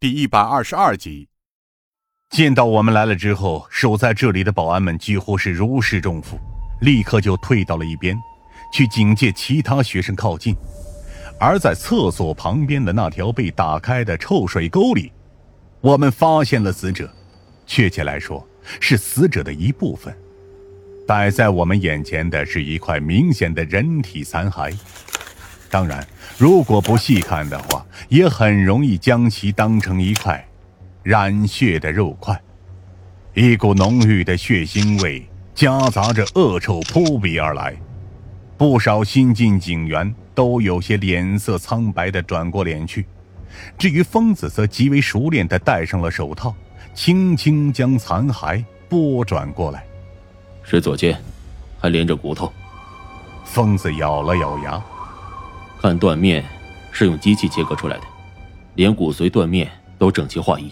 第一百二十二集。见到我们来了之后，守在这里的保安们几乎是如释重负，立刻就退到了一边，去警戒其他学生靠近。而在厕所旁边的那条被打开的臭水沟里，我们发现了死者，确切来说是死者的一部分。摆在我们眼前的是一块明显的人体残骸。当然，如果不细看的话，也很容易将其当成一块染血的肉块。一股浓郁的血腥味夹杂着恶臭扑鼻而来，不少新进警员。都有些脸色苍白的转过脸去，至于疯子则极为熟练的戴上了手套，轻轻将残骸拨转过来。是左肩，还连着骨头。疯子咬了咬牙，看断面是用机器切割出来的，连骨髓断面都整齐划一。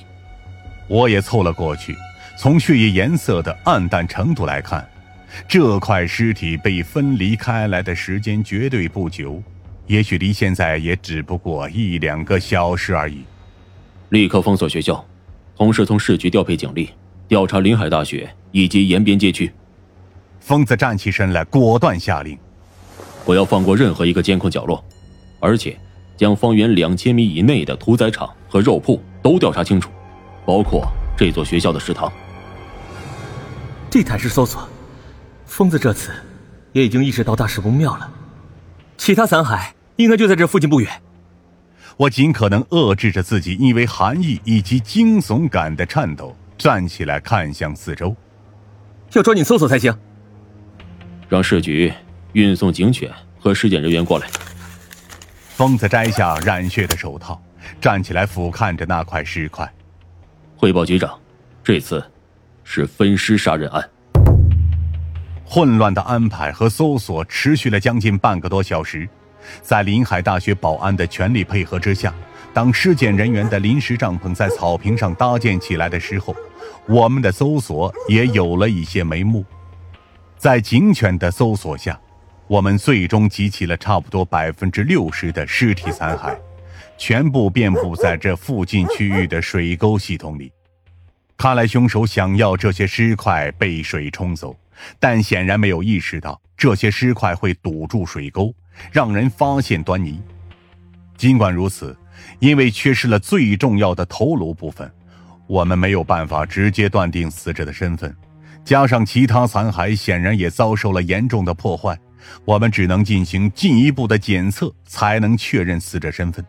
我也凑了过去，从血液颜色的暗淡程度来看，这块尸体被分离开来的时间绝对不久。也许离现在也只不过一两个小时而已。立刻封锁学校，同时从市局调配警力，调查临海大学以及沿边街区。疯子站起身来，果断下令：不要放过任何一个监控角落，而且将方圆两千米以内的屠宰场和肉铺都调查清楚，包括这座学校的食堂。地毯式搜索，疯子这次也已经意识到大事不妙了。其他残骸。应该就在这附近不远。我尽可能遏制着自己因为寒意以及惊悚感的颤抖，站起来看向四周。要抓紧搜索才行。让市局运送警犬和尸检人员过来。疯子摘下染血的手套，站起来俯瞰着那块尸块。汇报局长，这次是分尸杀人案。混乱的安排和搜索持续了将近半个多小时。在临海大学保安的全力配合之下，当尸检人员的临时帐篷在草坪上搭建起来的时候，我们的搜索也有了一些眉目。在警犬的搜索下，我们最终集齐了差不多百分之六十的尸体残骸，全部遍布在这附近区域的水沟系统里。看来凶手想要这些尸块被水冲走，但显然没有意识到这些尸块会堵住水沟。让人发现端倪。尽管如此，因为缺失了最重要的头颅部分，我们没有办法直接断定死者的身份。加上其他残骸显然也遭受了严重的破坏，我们只能进行进一步的检测，才能确认死者身份。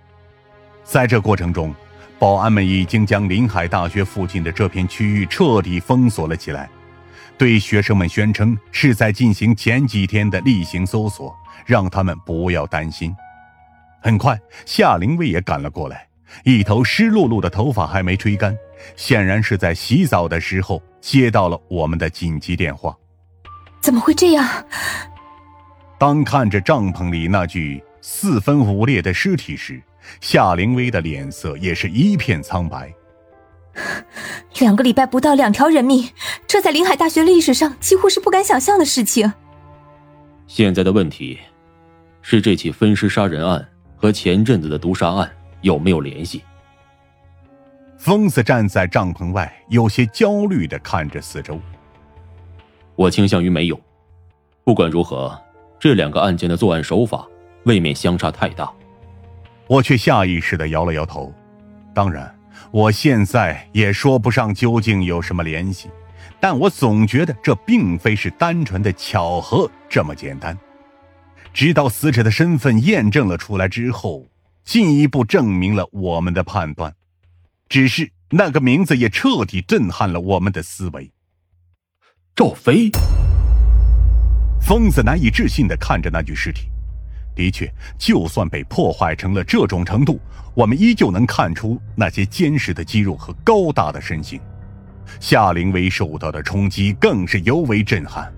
在这过程中，保安们已经将临海大学附近的这片区域彻底封锁了起来，对学生们宣称是在进行前几天的例行搜索。让他们不要担心。很快，夏灵薇也赶了过来，一头湿漉漉的头发还没吹干，显然是在洗澡的时候接到了我们的紧急电话。怎么会这样？当看着帐篷里那具四分五裂的尸体时，夏灵薇的脸色也是一片苍白。两个礼拜不到，两条人命，这在临海大学历史上几乎是不敢想象的事情。现在的问题。是这起分尸杀人案和前阵子的毒杀案有没有联系？疯子站在帐篷外，有些焦虑的看着四周。我倾向于没有。不管如何，这两个案件的作案手法未免相差太大。我却下意识的摇了摇头。当然，我现在也说不上究竟有什么联系，但我总觉得这并非是单纯的巧合这么简单。直到死者的身份验证了出来之后，进一步证明了我们的判断。只是那个名字也彻底震撼了我们的思维。赵飞，疯子难以置信的看着那具尸体。的确，就算被破坏成了这种程度，我们依旧能看出那些坚实的肌肉和高大的身形。夏灵薇受到的冲击更是尤为震撼。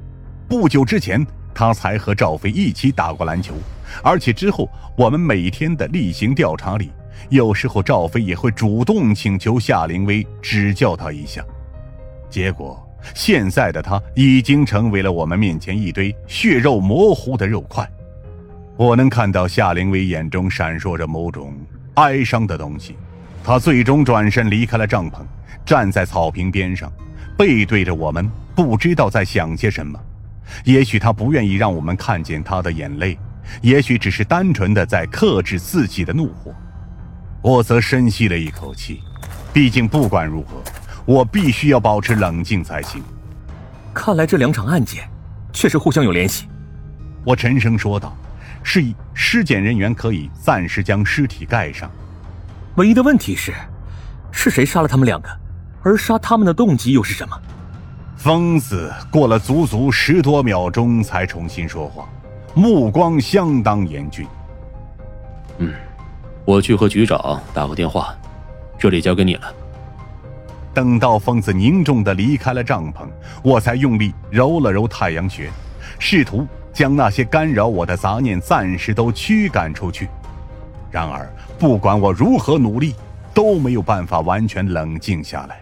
不久之前。他才和赵飞一起打过篮球，而且之后我们每天的例行调查里，有时候赵飞也会主动请求夏灵薇指教他一下。结果现在的他已经成为了我们面前一堆血肉模糊的肉块。我能看到夏灵薇眼中闪烁着某种哀伤的东西，他最终转身离开了帐篷，站在草坪边上，背对着我们，不知道在想些什么。也许他不愿意让我们看见他的眼泪，也许只是单纯的在克制自己的怒火。我则深吸了一口气，毕竟不管如何，我必须要保持冷静才行。看来这两场案件确实互相有联系。我沉声说道：“示意尸检人员可以暂时将尸体盖上。唯一的问题是，是谁杀了他们两个？而杀他们的动机又是什么？”疯子过了足足十多秒钟才重新说话，目光相当严峻。嗯，我去和局长打个电话，这里交给你了。等到疯子凝重的离开了帐篷，我才用力揉了揉太阳穴，试图将那些干扰我的杂念暂时都驱赶出去。然而，不管我如何努力，都没有办法完全冷静下来。